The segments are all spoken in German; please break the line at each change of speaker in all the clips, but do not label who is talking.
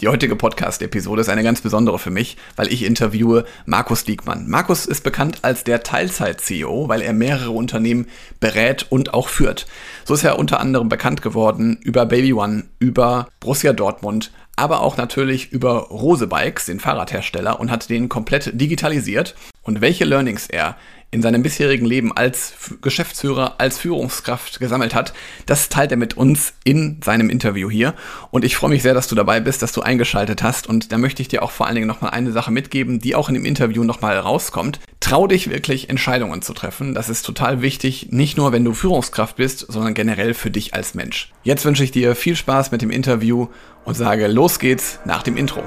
Die heutige Podcast-Episode ist eine ganz besondere für mich, weil ich interviewe Markus Diekmann. Markus ist bekannt als der Teilzeit-CEO, weil er mehrere Unternehmen berät und auch führt. So ist er unter anderem bekannt geworden über Baby One, über Borussia Dortmund, aber auch natürlich über Rose Bikes, den Fahrradhersteller, und hat den komplett digitalisiert. Und welche Learnings er in seinem bisherigen Leben als Geschäftsführer, als Führungskraft gesammelt hat, das teilt er mit uns in seinem Interview hier. Und ich freue mich sehr, dass du dabei bist, dass du eingeschaltet hast. Und da möchte ich dir auch vor allen Dingen nochmal eine Sache mitgeben, die auch in dem Interview nochmal rauskommt. Trau dich wirklich, Entscheidungen zu treffen. Das ist total wichtig, nicht nur wenn du Führungskraft bist, sondern generell für dich als Mensch. Jetzt wünsche ich dir viel Spaß mit dem Interview und sage, los geht's nach dem Intro.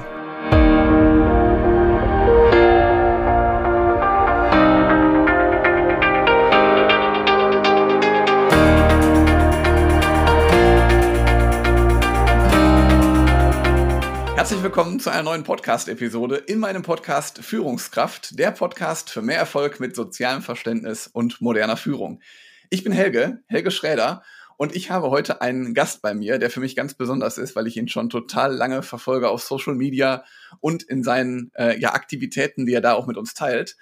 Herzlich willkommen zu einer neuen Podcast-Episode in meinem Podcast Führungskraft, der Podcast für mehr Erfolg mit sozialem Verständnis und moderner Führung. Ich bin Helge, Helge Schräder, und ich habe heute einen Gast bei mir, der für mich ganz besonders ist, weil ich ihn schon total lange verfolge auf Social Media und in seinen äh, ja, Aktivitäten, die er da auch mit uns teilt.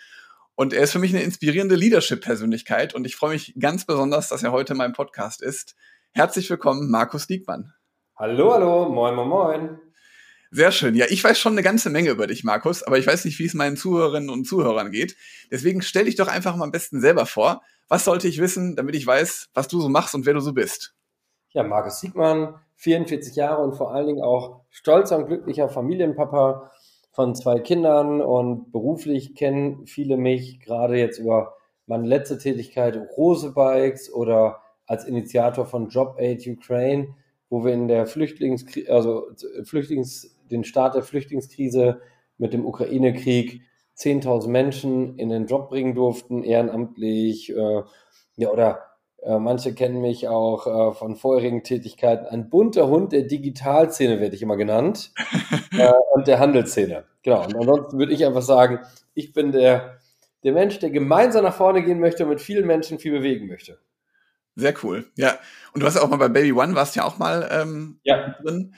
Und er ist für mich eine inspirierende Leadership-Persönlichkeit und ich freue mich ganz besonders, dass er heute in meinem Podcast ist. Herzlich willkommen, Markus Diekmann.
Hallo, hallo, moin, moin, moin.
Sehr schön. Ja, ich weiß schon eine ganze Menge über dich, Markus, aber ich weiß nicht, wie es meinen Zuhörerinnen und Zuhörern geht. Deswegen stell dich doch einfach mal am besten selber vor. Was sollte ich wissen, damit ich weiß, was du so machst und wer du so bist?
Ja, Markus Siegmann, 44 Jahre und vor allen Dingen auch stolzer und glücklicher Familienpapa von zwei Kindern und beruflich kennen viele mich gerade jetzt über meine letzte Tätigkeit Rose Bikes oder als Initiator von Job Aid Ukraine, wo wir in der Flüchtlingskrise, also Flüchtlings den Start der Flüchtlingskrise mit dem Ukraine-Krieg 10.000 Menschen in den Job bringen durften, ehrenamtlich. Äh, ja, oder äh, manche kennen mich auch äh, von vorherigen Tätigkeiten. Ein bunter Hund der Digitalszene werde ich immer genannt äh, und der Handelsszene. Genau. Und ansonsten würde ich einfach sagen, ich bin der, der Mensch, der gemeinsam nach vorne gehen möchte und mit vielen Menschen viel bewegen möchte.
Sehr cool. Ja. Und du hast ja auch mal bei Baby One warst ja auch mal ähm, ja. drin.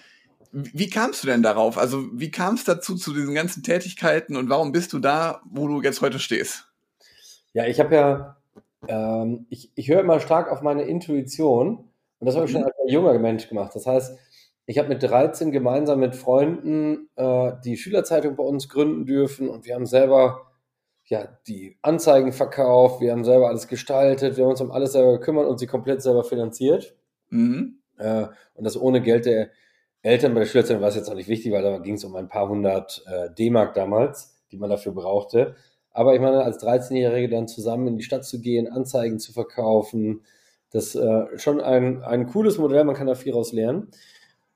Wie kamst du denn darauf? Also wie kam es dazu zu diesen ganzen Tätigkeiten und warum bist du da, wo du jetzt heute stehst?
Ja, ich habe ja, ähm, ich, ich höre immer stark auf meine Intuition und das habe ich schon mhm. als junger Mensch gemacht. Das heißt, ich habe mit 13 gemeinsam mit Freunden äh, die Schülerzeitung bei uns gründen dürfen und wir haben selber ja, die Anzeigen verkauft, wir haben selber alles gestaltet, wir haben uns um alles selber gekümmert und sie komplett selber finanziert. Mhm. Äh, und das ohne Geld der Eltern bei der Schülerzeitung war es jetzt noch nicht wichtig, weil da ging es um ein paar hundert äh, D-Mark damals, die man dafür brauchte. Aber ich meine, als 13-Jährige dann zusammen in die Stadt zu gehen, Anzeigen zu verkaufen, das ist äh, schon ein, ein cooles Modell, man kann da viel raus lernen.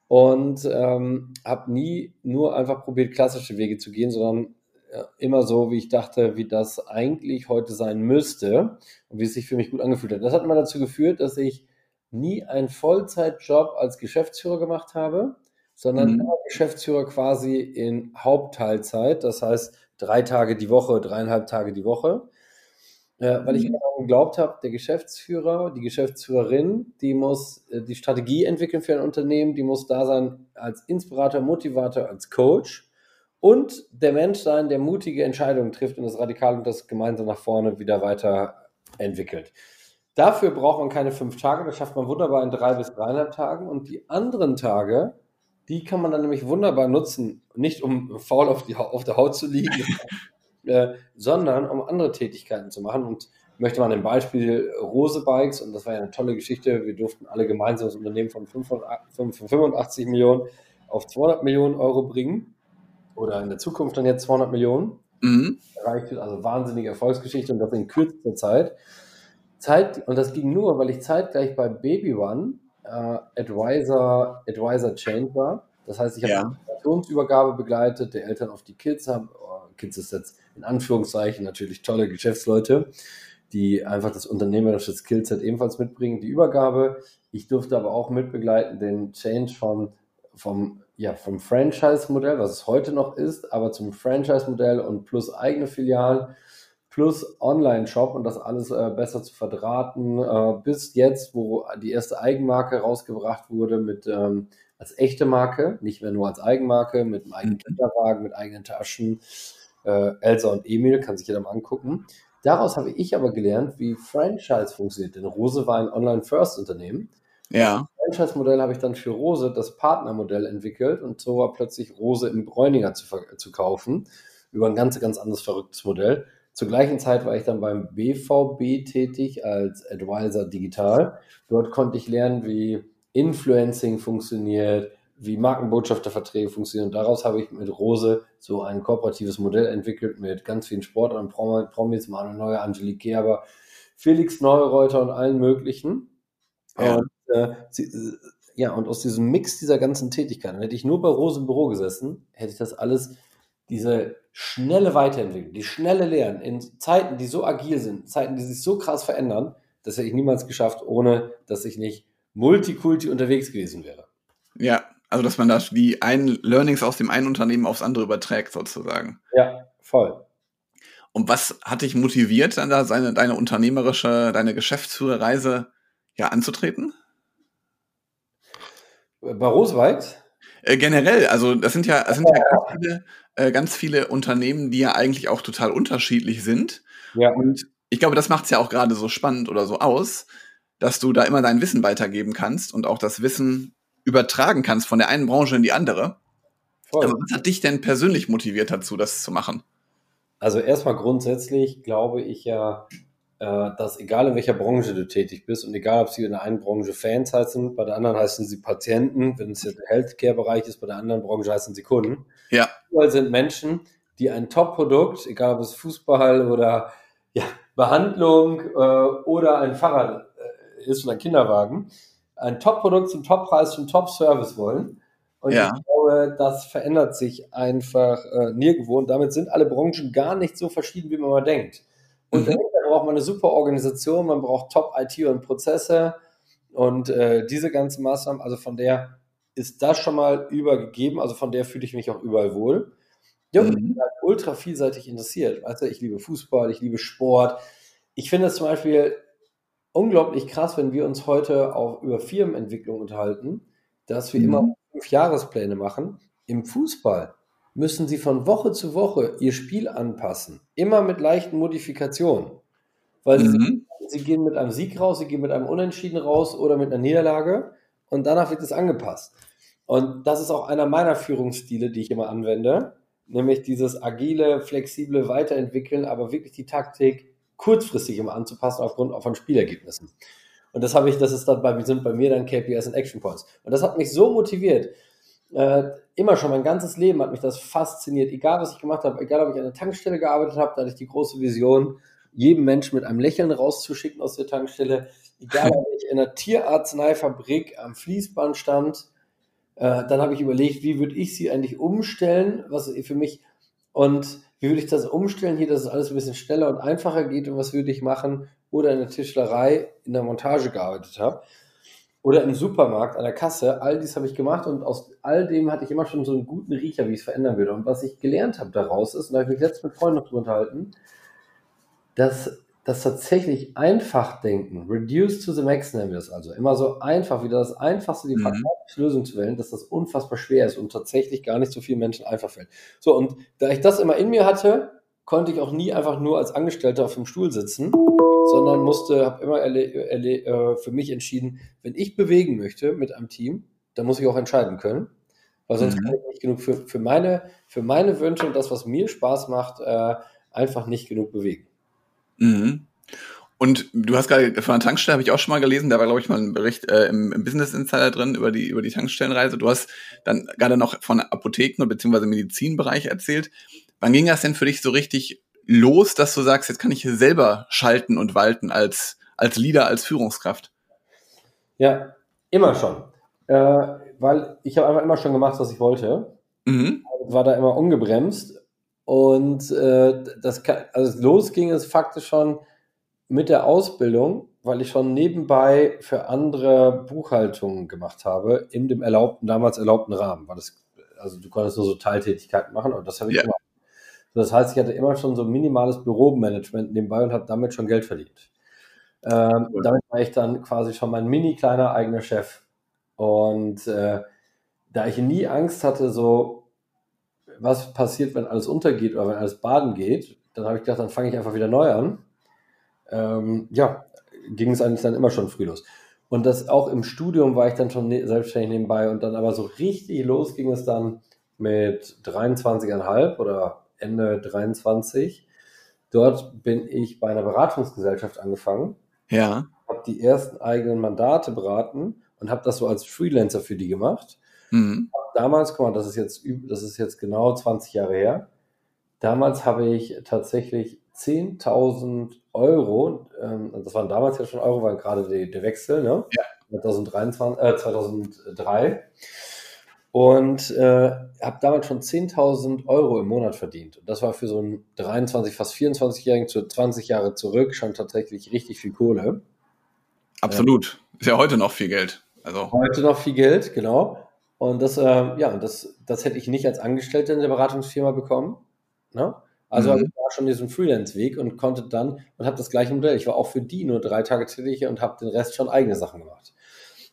Und ähm, habe nie nur einfach probiert, klassische Wege zu gehen, sondern äh, immer so, wie ich dachte, wie das eigentlich heute sein müsste und wie es sich für mich gut angefühlt hat. Das hat immer dazu geführt, dass ich nie einen Vollzeitjob als Geschäftsführer gemacht habe, sondern mhm. Geschäftsführer quasi in Hauptteilzeit, das heißt drei Tage die Woche, dreieinhalb Tage die Woche. Äh, weil ich mhm. geglaubt habe, der Geschäftsführer, die Geschäftsführerin, die muss äh, die Strategie entwickeln für ein Unternehmen, die muss da sein als Inspirator, Motivator, als Coach und der Mensch sein, der mutige Entscheidungen trifft und das Radikal und das gemeinsam nach vorne wieder weiterentwickelt. Dafür braucht man keine fünf Tage, das schafft man wunderbar in drei bis dreieinhalb Tagen. Und die anderen Tage, die kann man dann nämlich wunderbar nutzen, nicht um faul auf, die, auf der Haut zu liegen, äh, sondern um andere Tätigkeiten zu machen. Und möchte mal ein Beispiel Rose Bikes, und das war ja eine tolle Geschichte. Wir durften alle gemeinsam das Unternehmen von 85 Millionen auf 200 Millionen Euro bringen. Oder in der Zukunft dann jetzt 200 Millionen. Mhm. Also wahnsinnige Erfolgsgeschichte und das in kürzester Zeit. Zeit, und das ging nur, weil ich zeitgleich bei Baby One äh, Advisor, Advisor Change war. Das heißt, ich habe ja. die Informationsübergabe begleitet, der Eltern auf die Kids haben, oh, Kids ist jetzt in Anführungszeichen natürlich tolle Geschäftsleute, die einfach das unternehmerische Skillset ebenfalls mitbringen, die Übergabe. Ich durfte aber auch mitbegleiten den Change vom, vom, ja, vom Franchise-Modell, was es heute noch ist, aber zum Franchise-Modell und plus eigene Filialen plus Online-Shop und das alles äh, besser zu verdrahten, äh, bis jetzt, wo die erste Eigenmarke rausgebracht wurde mit, ähm, als echte Marke, nicht mehr nur als Eigenmarke, mit einem eigenen mhm. Kinderwagen, mit eigenen Taschen. Äh, Elsa und Emil kann sich jeder mal angucken. Daraus habe ich aber gelernt, wie Franchise funktioniert. Denn Rose war ein Online-First-Unternehmen.
Ja.
Das Franchise-Modell habe ich dann für Rose das Partnermodell entwickelt und so war plötzlich Rose im Bräuninger zu, zu kaufen. Über ein ganz, ganz anderes verrücktes Modell. Zur gleichen Zeit war ich dann beim BVB tätig als Advisor Digital. Dort konnte ich lernen, wie Influencing funktioniert, wie Markenbotschafterverträge funktionieren. Und daraus habe ich mit Rose so ein kooperatives Modell entwickelt mit ganz vielen Sportlern, Promis, Manuel Neuer, Angelique Gerber, Felix Neureuter und allen möglichen. Ja. Und, äh, sie, äh, ja, und aus diesem Mix dieser ganzen Tätigkeiten, hätte ich nur bei Rose im Büro gesessen, hätte ich das alles, diese schnelle Weiterentwicklung, die schnelle Lernen in Zeiten, die so agil sind, Zeiten, die sich so krass verändern, das hätte ich niemals geschafft, ohne dass ich nicht Multikulti unterwegs gewesen wäre.
Ja, also dass man da die ein Learnings aus dem einen Unternehmen aufs andere überträgt, sozusagen.
Ja, voll.
Und was hat dich motiviert, dann da seine, deine unternehmerische, deine Geschäftsführerreise ja anzutreten?
Bei Rosweit?
Äh, generell, also das sind ja, das sind ja, ganz, viele, äh, ganz viele Unternehmen, die ja eigentlich auch total unterschiedlich sind.
Ja.
Und ich glaube, das macht es ja auch gerade so spannend oder so aus, dass du da immer dein Wissen weitergeben kannst und auch das Wissen übertragen kannst von der einen Branche in die andere. Voll. Aber was hat dich denn persönlich motiviert dazu, das zu machen?
Also erstmal grundsätzlich glaube ich ja, dass egal in welcher Branche du tätig bist und egal ob sie in der einen Branche Fans heißen, bei der anderen heißen sie Patienten, wenn es jetzt der Healthcare-Bereich ist, bei der anderen Branche heißen sie Kunden.
Ja.
Überall sind Menschen, die ein Top-Produkt, egal ob es Fußball oder ja, Behandlung äh, oder ein Fahrrad äh, ist und ein Kinderwagen, ein Top-Produkt zum Top-Preis, zum Top-Service wollen. Und ja. ich glaube, das verändert sich einfach äh, nirgendwo. Und damit sind alle Branchen gar nicht so verschieden, wie man mal denkt. Und mhm. Braucht man eine super Organisation, man braucht Top-IT und Prozesse und äh, diese ganzen Maßnahmen. Also von der ist das schon mal übergegeben. Also von der fühle ich mich auch überall wohl. Ja, mhm. ich bin halt ultra vielseitig interessiert. Du, ich liebe Fußball, ich liebe Sport. Ich finde es zum Beispiel unglaublich krass, wenn wir uns heute auch über Firmenentwicklung unterhalten, dass wir mhm. immer fünf Jahrespläne machen. Im Fußball müssen sie von Woche zu Woche ihr Spiel anpassen. Immer mit leichten Modifikationen. Weil mhm. sie, sie, gehen mit einem Sieg raus, sie gehen mit einem Unentschieden raus oder mit einer Niederlage und danach wird es angepasst. Und das ist auch einer meiner Führungsstile, die ich immer anwende, nämlich dieses agile, flexible Weiterentwickeln, aber wirklich die Taktik kurzfristig immer anzupassen aufgrund von Spielergebnissen. Und das habe ich, das ist dann bei, sind bei mir dann KPIs und Action Points. Und das hat mich so motiviert. Äh, immer schon mein ganzes Leben hat mich das fasziniert. Egal, was ich gemacht habe, egal, ob ich an der Tankstelle gearbeitet habe, da hatte ich die große Vision, jedem Menschen mit einem Lächeln rauszuschicken aus der Tankstelle. Egal, ob ich in einer Tierarzneifabrik am Fließband stand, äh, dann habe ich überlegt, wie würde ich sie eigentlich umstellen, was für mich und wie würde ich das umstellen hier, dass es alles ein bisschen schneller und einfacher geht und was würde ich machen oder in der Tischlerei in der Montage gearbeitet habe oder im Supermarkt an der Kasse. All dies habe ich gemacht und aus all dem hatte ich immer schon so einen guten Riecher, wie ich es verändern würde. Und was ich gelernt habe daraus ist, und da habe ich mich letztens mit Freunden noch drüber unterhalten, dass das tatsächlich einfach denken, reduce to the max nennen wir es also, immer so einfach, wieder das Einfachste, die mhm. Lösung zu wählen, dass das unfassbar schwer ist und tatsächlich gar nicht so vielen Menschen einfach fällt. So, und da ich das immer in mir hatte, konnte ich auch nie einfach nur als Angestellter auf dem Stuhl sitzen, sondern musste, habe immer äh, für mich entschieden, wenn ich bewegen möchte mit einem Team, dann muss ich auch entscheiden können, weil sonst mhm. kann ich nicht genug für, für, meine, für meine Wünsche und das, was mir Spaß macht, äh, einfach nicht genug bewegen.
Mhm. Und du hast gerade von der Tankstelle habe ich auch schon mal gelesen, da war glaube ich mal ein Bericht äh, im, im, Business Insider drin über die über die Tankstellenreise. Du hast dann gerade noch von Apotheken bzw. Medizinbereich erzählt. Wann ging das denn für dich so richtig los, dass du sagst, jetzt kann ich hier selber schalten und walten als als Leader, als Führungskraft?
Ja, immer schon, äh, weil ich habe einfach immer schon gemacht, was ich wollte. Mhm. War da immer ungebremst und äh, das kann, also los ging es faktisch schon mit der Ausbildung, weil ich schon nebenbei für andere Buchhaltungen gemacht habe, in dem erlaubten, damals erlaubten Rahmen. War das, also du konntest nur so Teiltätigkeiten machen und das habe ich ja. gemacht. Das heißt, ich hatte immer schon so minimales Büromanagement nebenbei und habe damit schon Geld verdient. Ähm, damit war ich dann quasi schon mein mini kleiner eigener Chef. Und äh, da ich nie Angst hatte, so was passiert, wenn alles untergeht oder wenn alles baden geht, dann habe ich gedacht, dann fange ich einfach wieder neu an. Ähm, ja, ging es eigentlich dann immer schon früh los. Und das auch im Studium war ich dann schon ne selbstständig nebenbei und dann aber so richtig los ging es dann mit 23,5 oder Ende 23. Dort bin ich bei einer Beratungsgesellschaft angefangen.
Ja.
Habe die ersten eigenen Mandate beraten und habe das so als Freelancer für die gemacht. Mhm. Damals, guck mal, das ist jetzt, das ist jetzt genau 20 Jahre her. Damals habe ich tatsächlich 10.000 Euro, ähm, das waren damals ja schon Euro, weil gerade die, der Wechsel, ne? Ja. 2023, äh, 2003. Und äh, habe damals schon 10.000 Euro im Monat verdient. Und das war für so einen 23, fast 24-Jährigen zu 20 Jahre zurück schon tatsächlich richtig viel Kohle.
Absolut. Ist ja heute noch viel Geld.
Also. Heute noch viel Geld, genau. Und das, äh, ja, das, das hätte ich nicht als Angestellter in der Beratungsfirma bekommen. Ne? Also mhm. ich war schon diesen Freelance-Weg und konnte dann und habe das gleiche Modell. Ich war auch für die nur drei Tage tätig und habe den Rest schon eigene Sachen gemacht.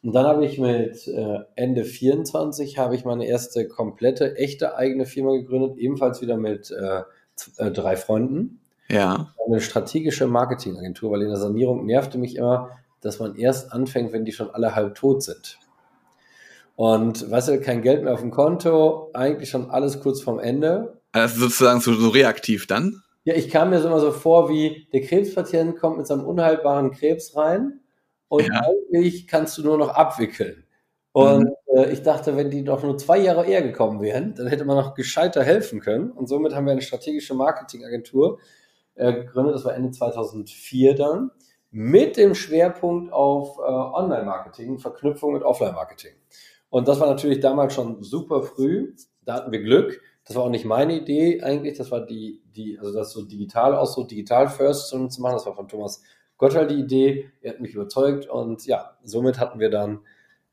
Und dann habe ich mit äh, Ende 24 habe ich meine erste komplette, echte eigene Firma gegründet, ebenfalls wieder mit äh, äh, drei Freunden.
Ja.
Eine strategische Marketingagentur, weil in der Sanierung nervte mich immer, dass man erst anfängt, wenn die schon alle halb tot sind. Und weißt du, kein Geld mehr auf dem Konto, eigentlich schon alles kurz vorm Ende.
Also sozusagen so, so reaktiv dann?
Ja, ich kam mir so immer so vor, wie der Krebspatient kommt mit seinem unheilbaren Krebs rein und ja. eigentlich kannst du nur noch abwickeln. Und mhm. äh, ich dachte, wenn die doch nur zwei Jahre eher gekommen wären, dann hätte man noch gescheiter helfen können. Und somit haben wir eine strategische Marketingagentur äh, gegründet. Das war Ende 2004 dann mit dem Schwerpunkt auf äh, Online-Marketing, Verknüpfung mit Offline-Marketing. Und das war natürlich damals schon super früh. Da hatten wir Glück. Das war auch nicht meine Idee eigentlich. Das war die, die, also das so digital aus, so digital first zu machen. Das war von Thomas Gottschall die Idee. Er hat mich überzeugt und ja, somit hatten wir dann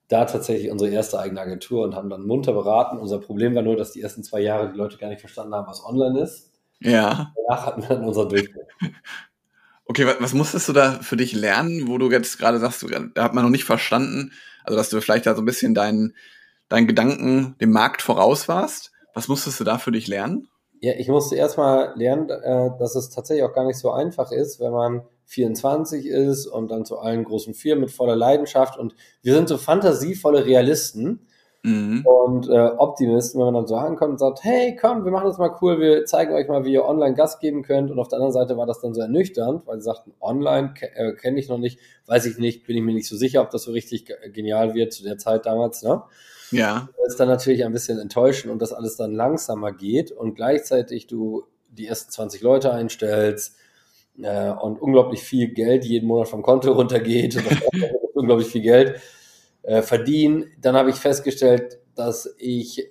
da tatsächlich unsere erste eigene Agentur und haben dann munter beraten. Unser Problem war nur, dass die ersten zwei Jahre die Leute gar nicht verstanden haben, was online ist.
Ja.
Danach hatten wir dann unser Durchbruch.
Okay, was musstest du da für dich lernen, wo du jetzt gerade sagst, da hat man noch nicht verstanden, also, dass du vielleicht da so ein bisschen deinen, deinen Gedanken dem Markt voraus warst. Was musstest du da für dich lernen?
Ja, ich musste erstmal lernen, äh, dass es tatsächlich auch gar nicht so einfach ist, wenn man 24 ist und dann zu allen großen Firmen mit voller Leidenschaft und wir sind so fantasievolle Realisten Mhm. Und äh, Optimisten, wenn man dann so ankommt und sagt, hey, komm, wir machen das mal cool, wir zeigen euch mal, wie ihr online Gas geben könnt. Und auf der anderen Seite war das dann so ernüchternd, weil sie sagten, online äh, kenne ich noch nicht, weiß ich nicht, bin ich mir nicht so sicher, ob das so richtig genial wird zu der Zeit damals. Ne?
Ja.
Das ist dann natürlich ein bisschen enttäuschend und das alles dann langsamer geht und gleichzeitig du die ersten 20 Leute einstellst äh, und unglaublich viel Geld jeden Monat vom Konto runtergeht und das unglaublich viel Geld äh, verdienen. Dann habe ich festgestellt, dass ich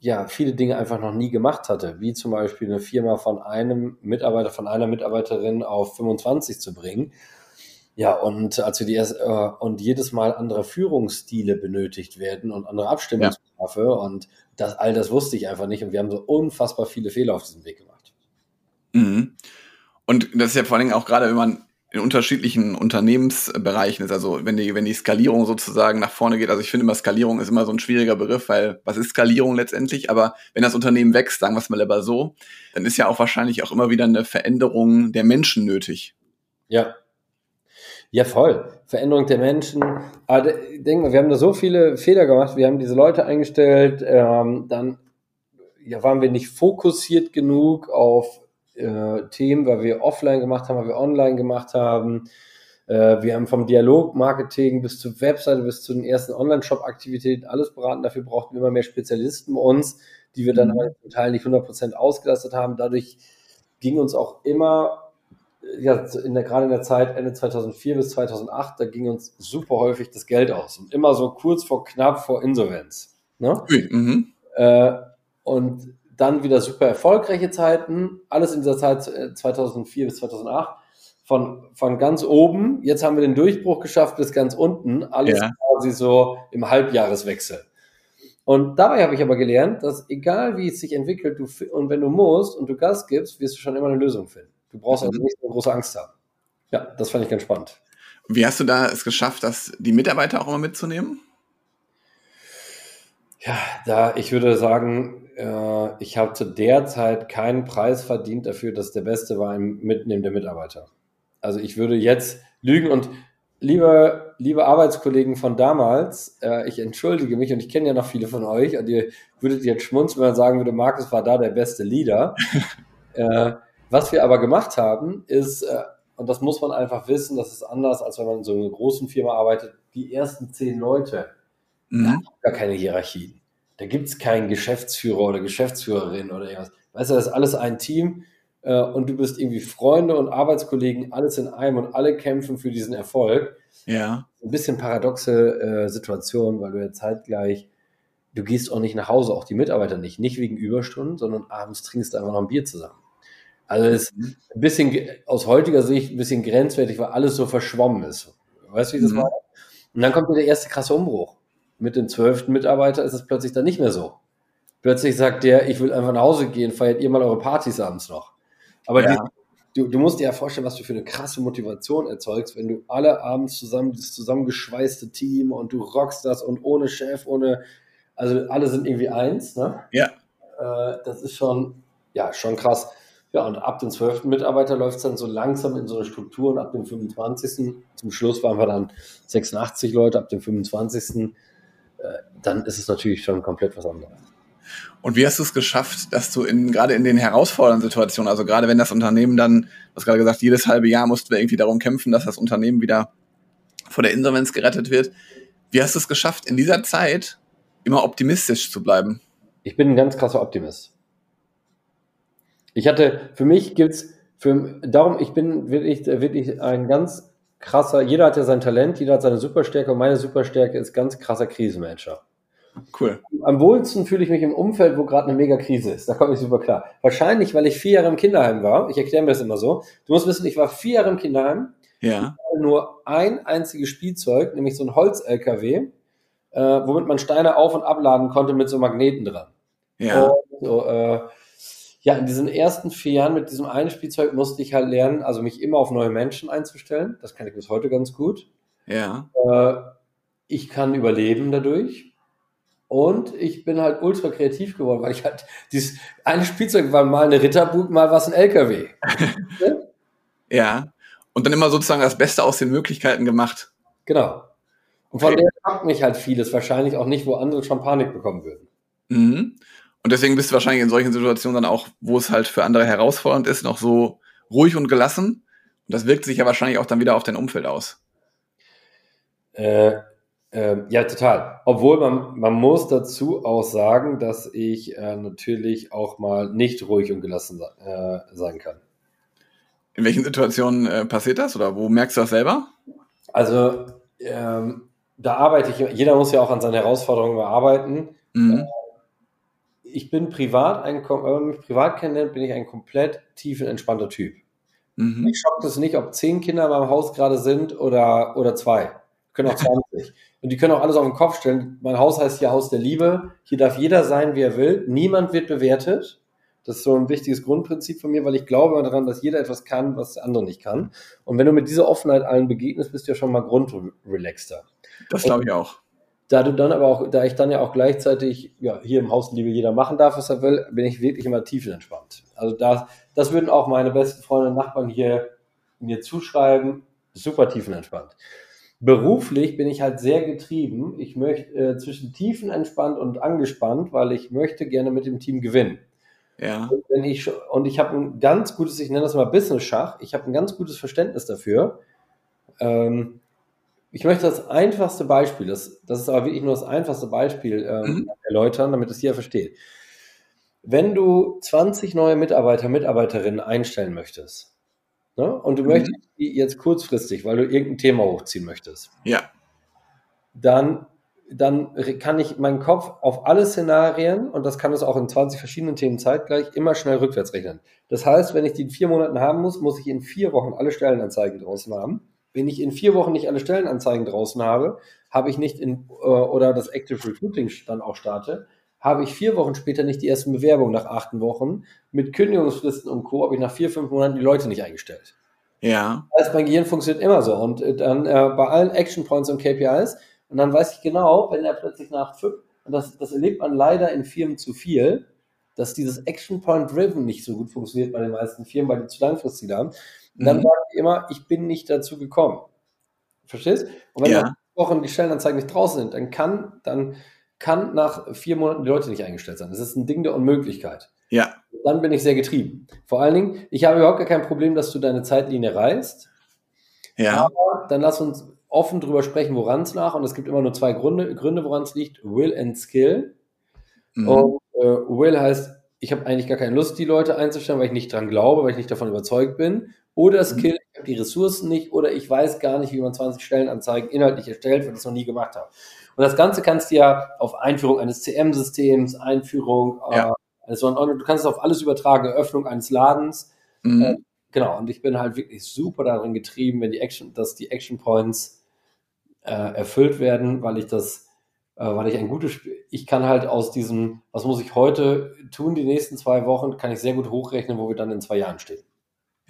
ja viele Dinge einfach noch nie gemacht hatte, wie zum Beispiel eine Firma von einem Mitarbeiter, von einer Mitarbeiterin auf 25 zu bringen. Ja, und als wir die erst, äh, und jedes Mal andere Führungsstile benötigt werden und andere Abstimmungsbedarfe ja. und das, all das wusste ich einfach nicht und wir haben so unfassbar viele Fehler auf diesem Weg gemacht.
Mhm. Und das ist ja vor allen Dingen auch gerade, wenn man in unterschiedlichen Unternehmensbereichen ist. Also wenn die, wenn die Skalierung sozusagen nach vorne geht, also ich finde immer Skalierung ist immer so ein schwieriger Begriff, weil was ist Skalierung letztendlich? Aber wenn das Unternehmen wächst, sagen wir es mal lieber so, dann ist ja auch wahrscheinlich auch immer wieder eine Veränderung der Menschen nötig.
Ja. Ja, voll. Veränderung der Menschen. Aber denk mal, wir haben da so viele Fehler gemacht. Wir haben diese Leute eingestellt, ähm, dann ja, waren wir nicht fokussiert genug auf äh, Themen, weil wir offline gemacht haben, weil wir online gemacht haben. Äh, wir haben vom Dialog-Marketing bis zur Webseite, bis zu den ersten Online-Shop-Aktivitäten alles beraten. Dafür brauchten wir immer mehr Spezialisten bei uns, die wir dann mhm. zum Teil nicht 100% ausgelastet haben. Dadurch ging uns auch immer, ja, in der, gerade in der Zeit Ende 2004 bis 2008, da ging uns super häufig das Geld aus. Und immer so kurz vor knapp vor Insolvenz. Ne? Mhm. Äh, und dann wieder super erfolgreiche Zeiten, alles in dieser Zeit 2004 äh, bis 2008. Von, von ganz oben, jetzt haben wir den Durchbruch geschafft bis ganz unten, alles ja. quasi so im Halbjahreswechsel. Und dabei habe ich aber gelernt, dass egal wie es sich entwickelt, du, und wenn du musst und du Gas gibst, wirst du schon immer eine Lösung finden. Du brauchst also mhm. nicht so große Angst haben. Ja, das fand ich ganz spannend.
Wie hast du da es geschafft, dass die Mitarbeiter auch immer mitzunehmen?
Ja, da ich würde sagen, äh, ich habe zu der Zeit keinen Preis verdient dafür, dass der Beste war im Mitnehmen der Mitarbeiter. Also ich würde jetzt lügen und liebe, liebe Arbeitskollegen von damals, äh, ich entschuldige mich und ich kenne ja noch viele von euch und ihr würdet jetzt schmunzeln, wenn man sagen würde, Markus war da der beste Leader. äh, was wir aber gemacht haben, ist, äh, und das muss man einfach wissen, das ist anders, als wenn man in so einer großen Firma arbeitet, die ersten zehn Leute, mhm. da gar keine Hierarchien. Da gibt es keinen Geschäftsführer oder Geschäftsführerin oder irgendwas. Weißt du, das ist alles ein Team äh, und du bist irgendwie Freunde und Arbeitskollegen, alles in einem und alle kämpfen für diesen Erfolg.
Ja.
Ein bisschen paradoxe äh, Situation, weil du ja zeitgleich, du gehst auch nicht nach Hause, auch die Mitarbeiter nicht, nicht wegen Überstunden, sondern abends trinkst du einfach noch ein Bier zusammen. Also ist mhm. ein bisschen aus heutiger Sicht ein bisschen grenzwertig, weil alles so verschwommen ist. Weißt du, wie das mhm. war? Und dann kommt der erste krasse Umbruch. Mit dem zwölften Mitarbeiter ist es plötzlich dann nicht mehr so. Plötzlich sagt der, ich will einfach nach Hause gehen, feiert ihr mal eure Partys abends noch. Aber ja. die, du, du, musst dir ja vorstellen, was du für eine krasse Motivation erzeugst, wenn du alle abends zusammen, dieses zusammengeschweißte Team und du rockst das und ohne Chef, ohne, also alle sind irgendwie eins, ne?
Ja.
Äh, das ist schon, ja, schon krass. Ja, und ab dem 12. Mitarbeiter läuft es dann so langsam in so eine Struktur und ab dem 25. zum Schluss waren wir dann 86 Leute, ab dem 25. Äh, dann ist es natürlich schon komplett was anderes.
Und wie hast du es geschafft, dass du in, gerade in den herausfordernden Situationen, also gerade wenn das Unternehmen dann, du hast gerade gesagt, jedes halbe Jahr mussten wir irgendwie darum kämpfen, dass das Unternehmen wieder vor der Insolvenz gerettet wird. Wie hast du es geschafft, in dieser Zeit immer optimistisch zu bleiben?
Ich bin ein ganz krasser Optimist. Ich hatte, für mich gibt's, für, darum, ich bin wirklich, wirklich ein ganz krasser, jeder hat ja sein Talent, jeder hat seine Superstärke und meine Superstärke ist ganz krasser Krisenmanager.
Cool.
Am wohlsten fühle ich mich im Umfeld, wo gerade eine mega Krise ist. Da komme ich super klar. Wahrscheinlich, weil ich vier Jahre im Kinderheim war. Ich erkläre mir das immer so. Du musst wissen, ich war vier Jahre im Kinderheim.
Ja.
Nur ein einziges Spielzeug, nämlich so ein Holz-LKW, äh, womit man Steine auf- und abladen konnte mit so Magneten dran.
Ja. Und,
so, äh, ja, in diesen ersten vier Jahren mit diesem einen Spielzeug musste ich halt lernen, also mich immer auf neue Menschen einzustellen. Das kann ich bis heute ganz gut.
Ja.
Äh, ich kann überleben dadurch. Und ich bin halt ultra kreativ geworden, weil ich halt dieses eine Spielzeug war mal eine Ritterburg, mal was ein LKW.
ja. Und dann immer sozusagen das Beste aus den Möglichkeiten gemacht.
Genau. Und von okay. der packt mich halt vieles, wahrscheinlich auch nicht, wo andere schon Panik bekommen würden.
Mhm. Und deswegen bist du wahrscheinlich in solchen Situationen dann auch, wo es halt für andere herausfordernd ist, noch so ruhig und gelassen. Und das wirkt sich ja wahrscheinlich auch dann wieder auf dein Umfeld aus.
Äh, ähm, ja, total. Obwohl man, man muss dazu auch sagen, dass ich äh, natürlich auch mal nicht ruhig und gelassen äh, sein kann.
In welchen Situationen äh, passiert das oder wo merkst du das selber?
Also ähm, da arbeite ich, jeder muss ja auch an seinen Herausforderungen arbeiten. Mhm. Ich bin privat, ein, wenn man mich privat kennenlernt, bin ich ein komplett tiefen, entspannter Typ. Mhm. Ich schockt es nicht, ob zehn Kinder beim Haus gerade sind oder, oder zwei. Können auch 20. Und die können auch alles auf den Kopf stellen. Mein Haus heißt hier Haus der Liebe. Hier darf jeder sein, wie er will. Niemand wird bewertet. Das ist so ein wichtiges Grundprinzip von mir, weil ich glaube daran, dass jeder etwas kann, was der andere nicht kann. Und wenn du mit dieser Offenheit allen begegnest, bist du ja schon mal grundrelaxter.
Das glaube ich auch.
Da du dann aber auch, da ich dann ja auch gleichzeitig ja, hier im Haus Liebe jeder machen darf, was er will, bin ich wirklich immer tiefenentspannt. Also da, das würden auch meine besten Freunde und Nachbarn hier mir zuschreiben. Super tiefenentspannt. Beruflich bin ich halt sehr getrieben. Ich möchte äh, zwischen tiefenentspannt und angespannt, weil ich möchte gerne mit dem Team gewinnen.
Ja.
Und, wenn ich, und ich habe ein ganz gutes, ich nenne das mal Business-Schach, ich habe ein ganz gutes Verständnis dafür. Ähm, ich möchte das einfachste Beispiel, das, das ist aber wirklich nur das einfachste Beispiel ähm, mhm. erläutern, damit es jeder versteht. Wenn du 20 neue Mitarbeiter, Mitarbeiterinnen einstellen möchtest, Ne? Und du mhm. möchtest die jetzt kurzfristig, weil du irgendein Thema hochziehen möchtest.
Ja.
Dann, dann kann ich meinen Kopf auf alle Szenarien, und das kann es auch in 20 verschiedenen Themen zeitgleich, immer schnell rückwärts rechnen. Das heißt, wenn ich die in vier Monaten haben muss, muss ich in vier Wochen alle Stellenanzeigen draußen haben. Wenn ich in vier Wochen nicht alle Stellenanzeigen draußen habe, habe ich nicht in, äh, oder das Active Recruiting dann auch starte, habe ich vier Wochen später nicht die ersten Bewerbungen nach acht Wochen. Mit Kündigungsfristen und Co. habe ich nach vier, fünf Monaten die Leute nicht eingestellt.
Ja.
Das heißt, mein Gehirn funktioniert immer so. Und äh, dann äh, bei allen Action Points und KPIs. Und dann weiß ich genau, wenn er plötzlich nach fünf, und das, das erlebt man leider in Firmen zu viel, dass dieses Action Point Driven nicht so gut funktioniert bei den meisten Firmen, weil die zu langfristig haben. Und dann mhm. sagen die immer, ich bin nicht dazu gekommen. Verstehst? Und wenn ja. Wochen die Stellenanzeigen nicht draußen sind, dann kann, dann kann nach vier Monaten die Leute nicht eingestellt sein. Das ist ein Ding der Unmöglichkeit.
Ja.
Dann bin ich sehr getrieben. Vor allen Dingen, ich habe überhaupt gar kein Problem, dass du deine Zeitlinie reißt.
Ja.
Aber dann lass uns offen drüber sprechen, woran es nach. Und es gibt immer nur zwei Gründe, Gründe woran es liegt. Will and Skill. Mhm. Und äh, Will heißt, ich habe eigentlich gar keine Lust, die Leute einzustellen, weil ich nicht dran glaube, weil ich nicht davon überzeugt bin. Oder mhm. Skill, ich habe die Ressourcen nicht oder ich weiß gar nicht, wie man 20 Stellenanzeigen inhaltlich erstellt, weil ich es noch nie gemacht habe. Und das Ganze kannst du ja auf Einführung eines CM-Systems, Einführung, ja. äh, also, du kannst es auf alles übertragen, Eröffnung eines Ladens. Mhm. Äh, genau, und ich bin halt wirklich super darin getrieben, wenn die Action, dass die Action Points äh, erfüllt werden, weil ich das äh, weil ich ein gutes Spiel, ich kann halt aus diesem, was muss ich heute tun, die nächsten zwei Wochen, kann ich sehr gut hochrechnen, wo wir dann in zwei Jahren stehen.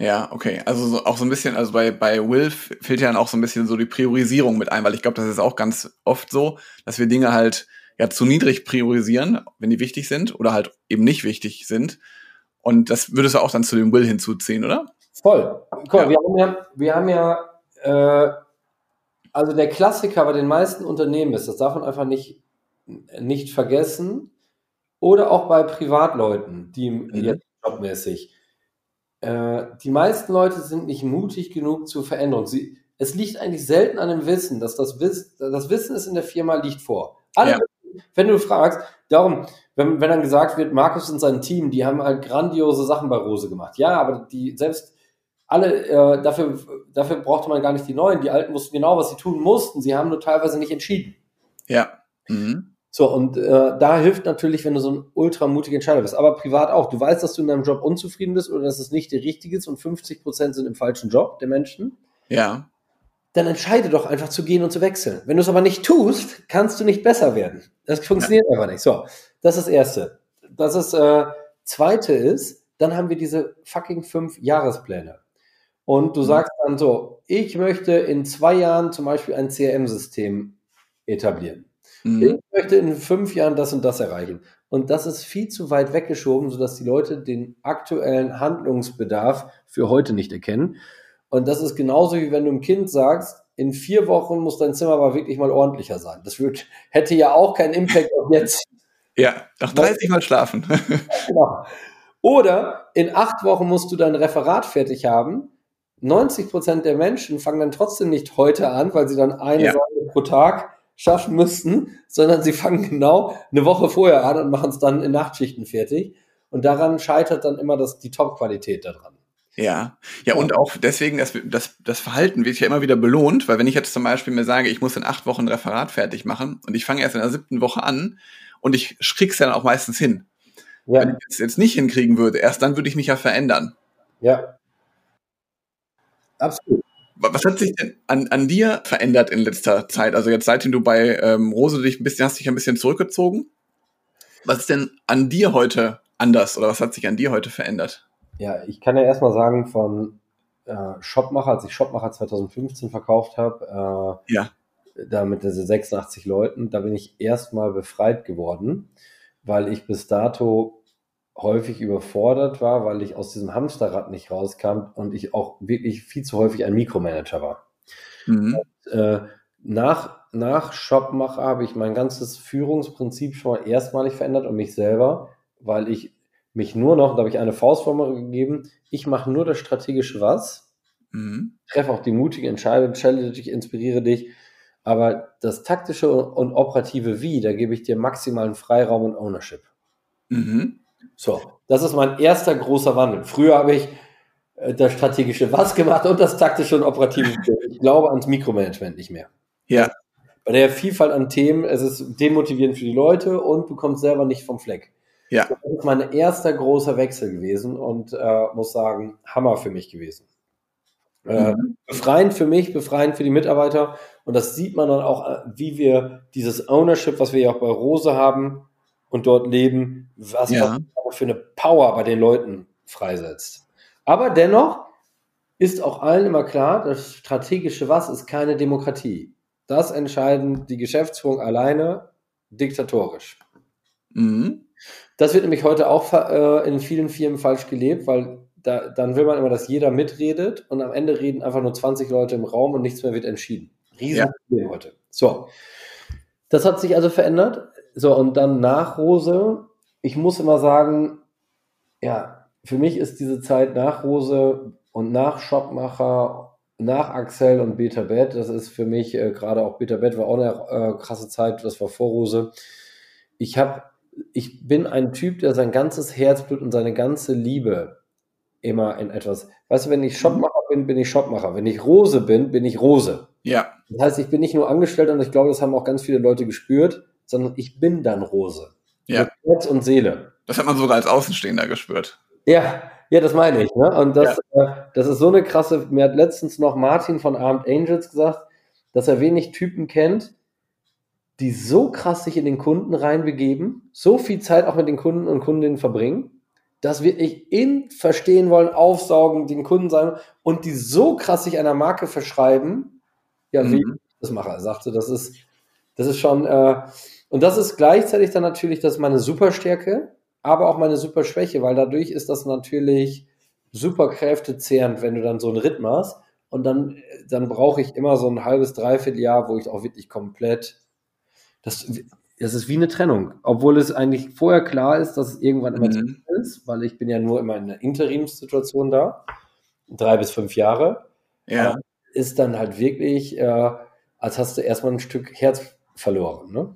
Ja, okay. Also so, auch so ein bisschen, also bei, bei Will fehlt ja dann auch so ein bisschen so die Priorisierung mit ein, weil ich glaube, das ist auch ganz oft so, dass wir Dinge halt ja zu niedrig priorisieren, wenn die wichtig sind oder halt eben nicht wichtig sind. Und das würdest du auch dann zu dem Will hinzuziehen, oder?
Voll. Mal, ja. wir haben ja, wir haben ja äh, also der Klassiker bei den meisten Unternehmen ist, das darf man einfach nicht, nicht vergessen, oder auch bei Privatleuten, die mhm. jetzt jobmäßig, äh, die meisten Leute sind nicht mutig genug zur Veränderung. Sie, es liegt eigentlich selten an dem Wissen, dass das, Wiss, das Wissen ist in der Firma liegt vor. Alle, ja. wenn du fragst, darum, wenn, wenn dann gesagt wird, Markus und sein Team, die haben halt grandiose Sachen bei Rose gemacht. Ja, aber die selbst alle, äh, dafür, dafür brauchte man gar nicht die neuen. Die alten wussten genau, was sie tun mussten. Sie haben nur teilweise nicht entschieden.
Ja. Mhm.
So, und äh, da hilft natürlich, wenn du so ein ultramutiger Entscheider bist, aber privat auch. Du weißt, dass du in deinem Job unzufrieden bist oder dass es nicht der richtige ist und 50 Prozent sind im falschen Job der Menschen.
Ja.
Dann entscheide doch einfach zu gehen und zu wechseln. Wenn du es aber nicht tust, kannst du nicht besser werden. Das funktioniert ja. einfach nicht. So, das ist das Erste. Das ist, äh, Zweite ist, dann haben wir diese fucking fünf Jahrespläne. Und du mhm. sagst dann so, ich möchte in zwei Jahren zum Beispiel ein CRM-System etablieren. Mhm. Ich möchte in fünf Jahren das und das erreichen. Und das ist viel zu weit weggeschoben, sodass die Leute den aktuellen Handlungsbedarf für heute nicht erkennen. Und das ist genauso wie wenn du einem Kind sagst, in vier Wochen muss dein Zimmer aber wirklich mal ordentlicher sein. Das wird, hätte ja auch keinen Impact auf jetzt.
Ja, nach 30 Mal schlafen.
genau. Oder in acht Wochen musst du dein Referat fertig haben 90 Prozent der Menschen fangen dann trotzdem nicht heute an, weil sie dann eine ja. Seite pro Tag schaffen müssten, sondern sie fangen genau eine Woche vorher an und machen es dann in Nachtschichten fertig. Und daran scheitert dann immer das, die Top-Qualität daran.
Ja, ja, und auch deswegen, dass das, das Verhalten wird ja immer wieder belohnt, weil wenn ich jetzt zum Beispiel mir sage, ich muss in acht Wochen ein Referat fertig machen und ich fange erst in der siebten Woche an und ich krieg's dann auch meistens hin. Ja. Wenn ich es jetzt nicht hinkriegen würde, erst dann würde ich mich ja verändern.
Ja. Absolut.
Was hat sich denn an, an dir verändert in letzter Zeit? Also jetzt seitdem du bei ähm, Rose dich ein bisschen, hast dich ein bisschen zurückgezogen. Was ist denn an dir heute anders oder was hat sich an dir heute verändert?
Ja, ich kann ja erstmal sagen, von äh, Shopmacher, als ich Shopmacher 2015 verkauft habe,
äh, ja.
da mit diese 86 Leuten, da bin ich erstmal befreit geworden, weil ich bis dato häufig überfordert war, weil ich aus diesem Hamsterrad nicht rauskam und ich auch wirklich viel zu häufig ein Mikromanager war. Mhm. Und, äh, nach, nach Shopmacher habe ich mein ganzes Führungsprinzip schon mal erstmalig verändert und mich selber, weil ich mich nur noch, da habe ich eine Faustformel gegeben, ich mache nur das strategische Was, mhm. treffe auch die mutige Entscheidung, challenge dich, inspiriere dich, aber das taktische und operative Wie, da gebe ich dir maximalen Freiraum und Ownership. Mhm. So, das ist mein erster großer Wandel. Früher habe ich äh, das strategische Was gemacht und das taktische und operative. Ich glaube ans Mikromanagement nicht mehr.
Ja.
Bei der Vielfalt an Themen, es ist demotivierend für die Leute und du kommst selber nicht vom Fleck.
Ja.
Das ist mein erster großer Wechsel gewesen und äh, muss sagen, Hammer für mich gewesen. Äh, mhm. befreiend für mich, befreiend für die Mitarbeiter. Und das sieht man dann auch, äh, wie wir dieses Ownership, was wir ja auch bei Rose haben und dort leben, was ja für eine Power bei den Leuten freisetzt. Aber dennoch ist auch allen immer klar, das strategische Was ist keine Demokratie. Das entscheiden die Geschäftsführung alleine diktatorisch. Mhm. Das wird nämlich heute auch äh, in vielen Firmen falsch gelebt, weil da, dann will man immer, dass jeder mitredet und am Ende reden einfach nur 20 Leute im Raum und nichts mehr wird entschieden. Riesenproblem ja. heute. So. Das hat sich also verändert. So, und dann nach Rose, ich muss immer sagen, ja, für mich ist diese Zeit nach Rose und nach Shopmacher, nach Axel und Beta Bed, das ist für mich, äh, gerade auch Beta Bed war auch eine äh, krasse Zeit, das war vor Rose. Ich habe, ich bin ein Typ, der sein ganzes Herzblut und seine ganze Liebe immer in etwas. Weißt du, wenn ich Shopmacher bin, bin ich Shopmacher. Wenn ich Rose bin, bin ich Rose.
Ja.
Das heißt, ich bin nicht nur Angestellter und ich glaube, das haben auch ganz viele Leute gespürt, sondern ich bin dann Rose.
Ja.
Mit Herz und Seele.
Das hat man sogar als Außenstehender gespürt.
Ja, ja, das meine ich. Ne? Und das, ja. äh, das ist so eine krasse. Mir hat letztens noch Martin von Armed Angels gesagt, dass er wenig Typen kennt, die so krass sich in den Kunden reinbegeben, so viel Zeit auch mit den Kunden und Kundinnen verbringen das wirklich in verstehen wollen, aufsaugen, den Kunden sagen und die so krass sich einer Marke verschreiben, ja, wie mhm. ich das mache. Er sagte, das ist, das ist schon, äh, und das ist gleichzeitig dann natürlich, das ist meine Superstärke, aber auch meine Superschwäche, weil dadurch ist das natürlich super kräftezehrend, wenn du dann so einen Ritt machst. Und dann, dann brauche ich immer so ein halbes, dreiviertel Jahr, wo ich auch wirklich komplett, das, das ist wie eine Trennung, obwohl es eigentlich vorher klar ist, dass es irgendwann immer mhm. ist, weil ich bin ja nur immer in einer Interimssituation da, drei bis fünf Jahre.
Ja.
Ist dann halt wirklich, äh, als hast du erstmal ein Stück Herz verloren, ne?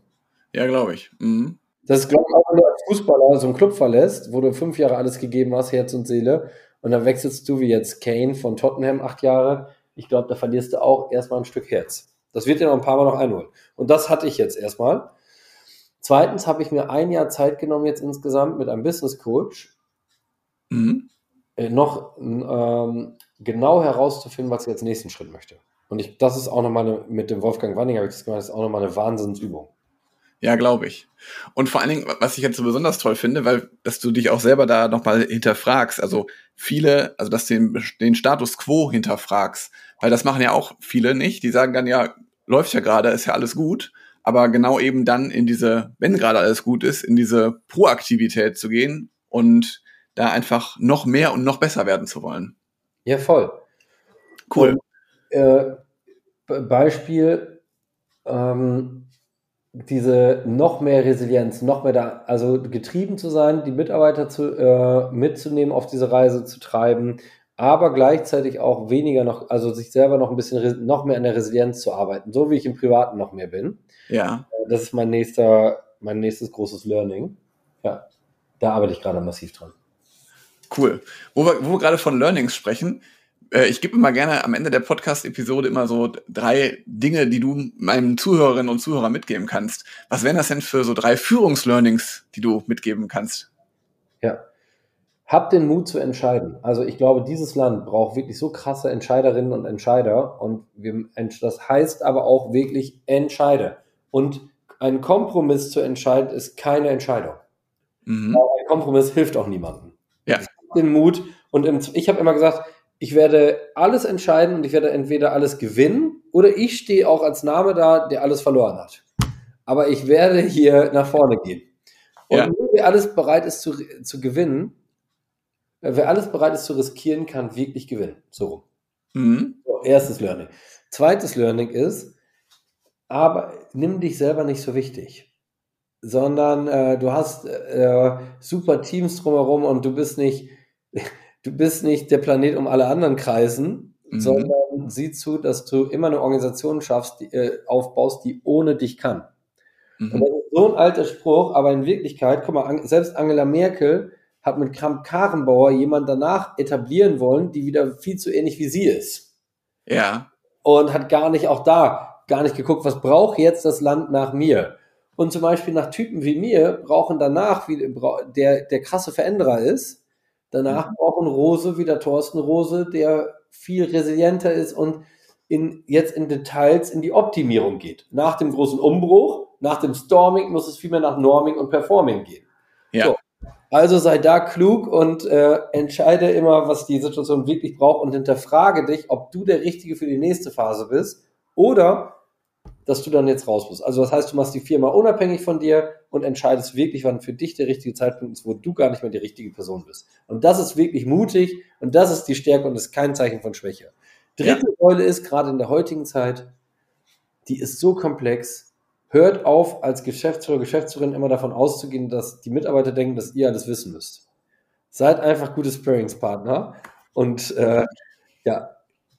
Ja, glaube ich. Mhm.
Das ist, glaube ich, auch, wenn du als Fußballer so einen Club verlässt, wo du fünf Jahre alles gegeben hast, Herz und Seele, und dann wechselst du wie jetzt Kane von Tottenham acht Jahre. Ich glaube, da verlierst du auch erstmal ein Stück Herz. Das wird dir noch ein paar Mal noch einholen. Und das hatte ich jetzt erstmal. Zweitens habe ich mir ein Jahr Zeit genommen jetzt insgesamt mit einem Business Coach, mhm. äh, noch ähm, genau herauszufinden, was ich als nächsten Schritt möchte. Und ich, das ist auch nochmal eine, mit dem Wolfgang Wanning habe ich das gemacht, das ist auch nochmal eine Wahnsinnsübung.
Ja, glaube ich. Und vor allen Dingen, was ich jetzt so besonders toll finde, weil, dass du dich auch selber da nochmal hinterfragst, also viele, also dass du den, den Status quo hinterfragst, weil das machen ja auch viele nicht, die sagen dann ja, läuft ja gerade, ist ja alles gut aber genau eben dann in diese, wenn gerade alles gut ist, in diese Proaktivität zu gehen und da einfach noch mehr und noch besser werden zu wollen.
Ja, voll.
Cool.
Und, äh, Beispiel, ähm, diese noch mehr Resilienz, noch mehr da, also getrieben zu sein, die Mitarbeiter zu, äh, mitzunehmen, auf diese Reise zu treiben, aber gleichzeitig auch weniger noch, also sich selber noch ein bisschen noch mehr an der Resilienz zu arbeiten, so wie ich im Privaten noch mehr bin.
Ja.
Äh, das ist mein nächster, mein nächstes großes Learning. Ja, da arbeite ich gerade massiv dran.
Cool. Wo wir, wo wir gerade von Learnings sprechen, äh, ich gebe immer gerne am Ende der Podcast-Episode immer so drei Dinge, die du meinen Zuhörerinnen und Zuhörern mitgeben kannst. Was wären das denn für so drei Führungslearnings, die du mitgeben kannst?
Ja, Habt den Mut zu entscheiden. Also ich glaube, dieses Land braucht wirklich so krasse Entscheiderinnen und Entscheider. Und wir, das heißt aber auch wirklich Entscheide. Und ein Kompromiss zu entscheiden ist keine Entscheidung. Mhm. Ein Kompromiss hilft auch niemandem.
Ja.
Den Mut. Und im, ich habe immer gesagt, ich werde alles entscheiden und ich werde entweder alles gewinnen oder ich stehe auch als Name da, der alles verloren hat. Aber ich werde hier nach vorne gehen. Und ja. wer alles bereit ist zu, zu gewinnen, Wer alles bereit ist zu riskieren, kann wirklich gewinnen. So rum. Mhm. So, erstes Learning. Zweites Learning ist, aber nimm dich selber nicht so wichtig. Sondern äh, du hast äh, super Teams drumherum und du bist nicht, du bist nicht der Planet um alle anderen kreisen, mhm. sondern sieh zu, dass du immer eine Organisation schaffst, die, äh, aufbaust, die ohne dich kann. Mhm. Und das ist so ein alter Spruch, aber in Wirklichkeit, guck mal, selbst Angela Merkel hat mit Kramp-Karrenbauer jemand danach etablieren wollen, die wieder viel zu ähnlich wie sie ist.
Ja.
Und hat gar nicht auch da gar nicht geguckt, was braucht jetzt das Land nach mir? Und zum Beispiel nach Typen wie mir brauchen danach, wie der, der krasse Veränderer ist, danach mhm. brauchen Rose wieder Thorsten Rose, der viel resilienter ist und in, jetzt in Details in die Optimierung geht. Nach dem großen Umbruch, nach dem Storming muss es vielmehr nach Norming und Performing gehen.
Ja. So.
Also sei da klug und äh, entscheide immer, was die Situation wirklich braucht und hinterfrage dich, ob du der Richtige für die nächste Phase bist oder dass du dann jetzt raus musst. Also das heißt, du machst die Firma unabhängig von dir und entscheidest wirklich, wann für dich der richtige Zeitpunkt ist, wo du gar nicht mehr die richtige Person bist. Und das ist wirklich mutig und das ist die Stärke und ist kein Zeichen von Schwäche. Dritte ja. Säule ist gerade in der heutigen Zeit, die ist so komplex. Hört auf, als Geschäftsführer, Geschäftsführerin immer davon auszugehen, dass die Mitarbeiter denken, dass ihr alles wissen müsst. Seid einfach gute Sparringspartner und äh, ja,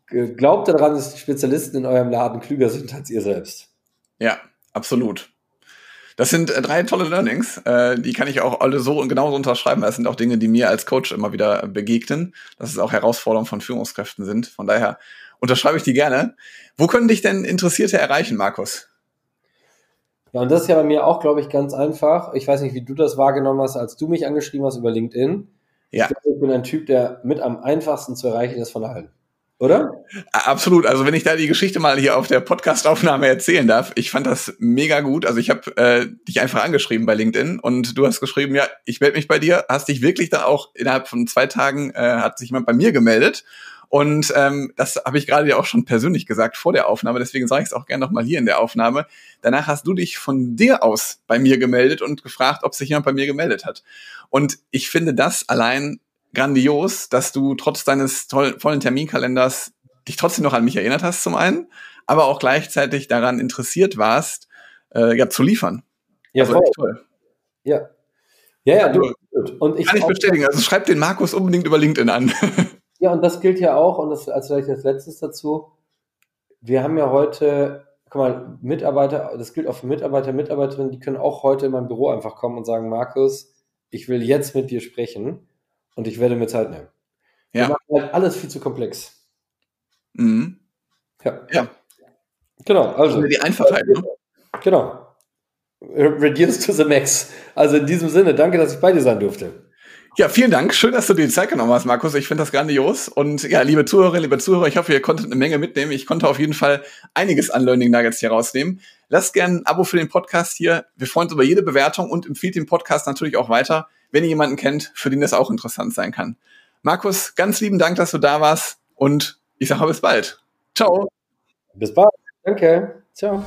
glaubt daran, dass die Spezialisten in eurem Laden klüger sind als ihr selbst.
Ja, absolut. Das sind äh, drei tolle Learnings, äh, die kann ich auch alle so und genauso unterschreiben. Das sind auch Dinge, die mir als Coach immer wieder begegnen, dass es auch Herausforderungen von Führungskräften sind. Von daher unterschreibe ich die gerne. Wo können dich denn Interessierte erreichen, Markus?
Ja, und das ist ja bei mir auch, glaube ich, ganz einfach. Ich weiß nicht, wie du das wahrgenommen hast, als du mich angeschrieben hast über LinkedIn. Ja. Ich, glaube, ich bin ein Typ, der mit am einfachsten zu erreichen ist von allen. Oder?
Absolut. Also wenn ich da die Geschichte mal hier auf der Podcastaufnahme erzählen darf, ich fand das mega gut. Also ich habe äh, dich einfach angeschrieben bei LinkedIn und du hast geschrieben, ja, ich melde mich bei dir. Hast dich wirklich dann auch innerhalb von zwei Tagen äh, hat sich jemand bei mir gemeldet. Und ähm, das habe ich gerade ja auch schon persönlich gesagt vor der Aufnahme, deswegen sage ich es auch gerne nochmal hier in der Aufnahme. Danach hast du dich von dir aus bei mir gemeldet und gefragt, ob sich jemand bei mir gemeldet hat. Und ich finde das allein grandios, dass du trotz deines toll, vollen Terminkalenders dich trotzdem noch an mich erinnert hast zum einen, aber auch gleichzeitig daran interessiert warst, äh, ja, zu liefern.
Ja, also voll. toll. Ja. Ja, ja, du.
Und ich kann ich bestätigen. Also schreib den Markus unbedingt über LinkedIn an.
ja, und das gilt ja auch, und das als vielleicht als letztes dazu. Wir haben ja heute, guck mal, Mitarbeiter, das gilt auch für Mitarbeiter, Mitarbeiterinnen, die können auch heute in mein Büro einfach kommen und sagen, Markus, ich will jetzt mit dir sprechen und ich werde mir Zeit nehmen. Ja. Wir machen halt alles viel zu komplex.
Mhm. Ja. ja.
Genau, also.
Die Einfachheit, ne?
Genau. Reduce to the max. Also in diesem Sinne, danke, dass ich bei dir sein durfte.
Ja, vielen Dank. Schön, dass du dir die Zeit genommen hast, Markus. Ich finde das grandios. Und ja, liebe Zuhörerinnen, liebe Zuhörer, ich hoffe, ihr konntet eine Menge mitnehmen. Ich konnte auf jeden Fall einiges an Learning Nuggets hier rausnehmen. Lasst gerne ein Abo für den Podcast hier. Wir freuen uns über jede Bewertung und empfiehlt den Podcast natürlich auch weiter wenn ihr jemanden kennt, für den das auch interessant sein kann. Markus, ganz lieben Dank, dass du da warst und ich sage bis bald. Ciao.
Bis bald. Danke. Ciao.